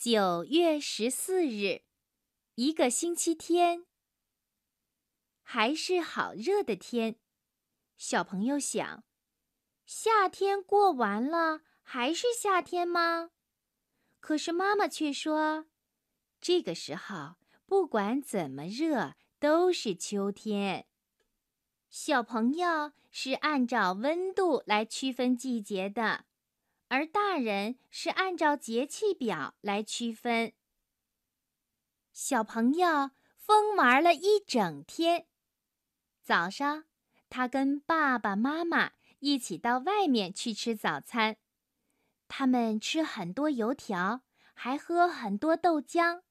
九月十四日，一个星期天，还是好热的天。小朋友想：夏天过完了，还是夏天吗？可是妈妈却说，这个时候不管怎么热，都是秋天。小朋友是按照温度来区分季节的。而大人是按照节气表来区分。小朋友疯玩了一整天，早上他跟爸爸妈妈一起到外面去吃早餐，他们吃很多油条，还喝很多豆浆，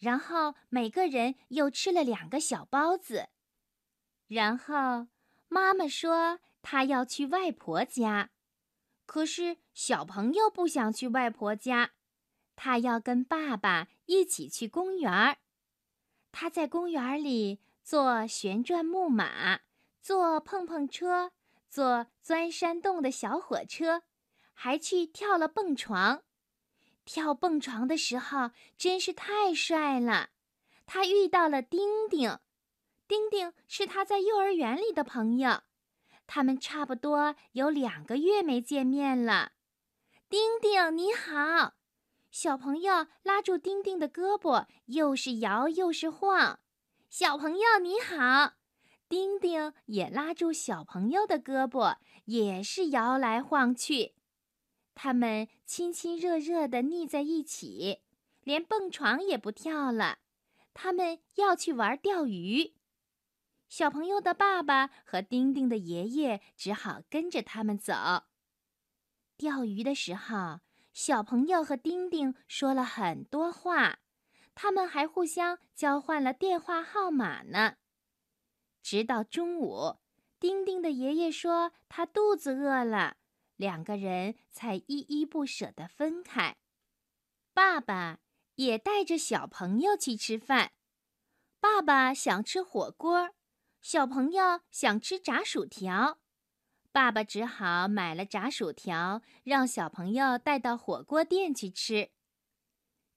然后每个人又吃了两个小包子。然后妈妈说她要去外婆家。可是小朋友不想去外婆家，他要跟爸爸一起去公园儿。他在公园里坐旋转木马，坐碰碰车，坐钻山洞的小火车，还去跳了蹦床。跳蹦床的时候真是太帅了。他遇到了丁丁，丁丁是他在幼儿园里的朋友。他们差不多有两个月没见面了。丁丁，你好！小朋友拉住丁丁的胳膊，又是摇又是晃。小朋友你好！丁丁也拉住小朋友的胳膊，也是摇来晃去。他们亲亲热热地腻在一起，连蹦床也不跳了。他们要去玩钓鱼。小朋友的爸爸和丁丁的爷爷只好跟着他们走。钓鱼的时候，小朋友和丁丁说了很多话，他们还互相交换了电话号码呢。直到中午，丁丁的爷爷说他肚子饿了，两个人才依依不舍地分开。爸爸也带着小朋友去吃饭，爸爸想吃火锅。小朋友想吃炸薯条，爸爸只好买了炸薯条，让小朋友带到火锅店去吃。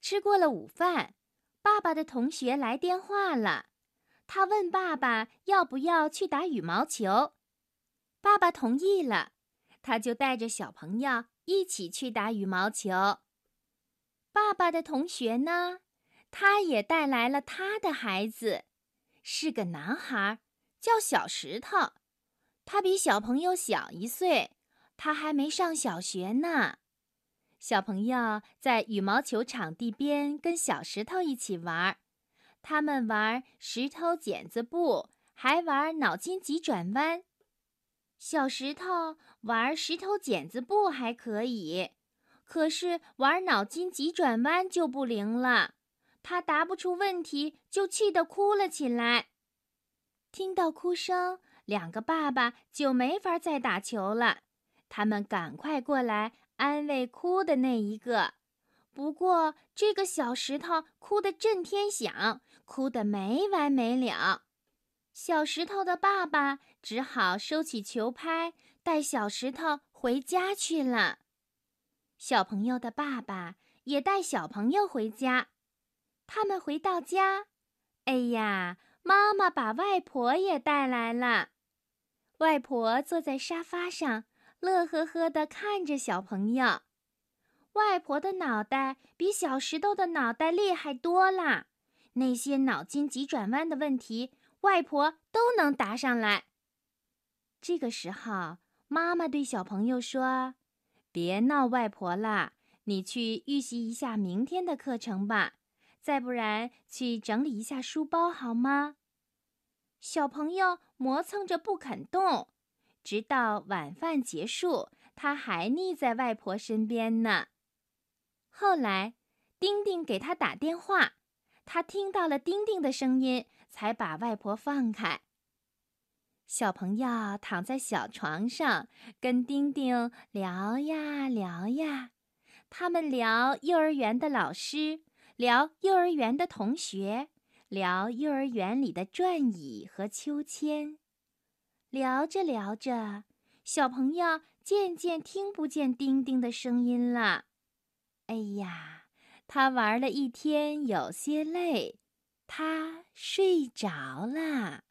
吃过了午饭，爸爸的同学来电话了，他问爸爸要不要去打羽毛球，爸爸同意了，他就带着小朋友一起去打羽毛球。爸爸的同学呢，他也带来了他的孩子，是个男孩。叫小石头，他比小朋友小一岁，他还没上小学呢。小朋友在羽毛球场地边跟小石头一起玩，他们玩石头剪子布，还玩脑筋急转弯。小石头玩石头剪子布还可以，可是玩脑筋急转弯就不灵了，他答不出问题就气得哭了起来。听到哭声，两个爸爸就没法再打球了。他们赶快过来安慰哭的那一个。不过，这个小石头哭得震天响，哭得没完没了。小石头的爸爸只好收起球拍，带小石头回家去了。小朋友的爸爸也带小朋友回家。他们回到家，哎呀！妈妈把外婆也带来了，外婆坐在沙发上，乐呵呵地看着小朋友。外婆的脑袋比小石头的脑袋厉害多了，那些脑筋急转弯的问题，外婆都能答上来。这个时候，妈妈对小朋友说：“别闹外婆啦，你去预习一下明天的课程吧。”再不然，去整理一下书包好吗？小朋友磨蹭着不肯动，直到晚饭结束，他还腻在外婆身边呢。后来，丁丁给他打电话，他听到了丁丁的声音，才把外婆放开。小朋友躺在小床上，跟丁丁聊呀聊呀，他们聊幼儿园的老师。聊幼儿园的同学，聊幼儿园里的转椅和秋千，聊着聊着，小朋友渐渐听不见丁丁的声音了。哎呀，他玩了一天，有些累，他睡着了。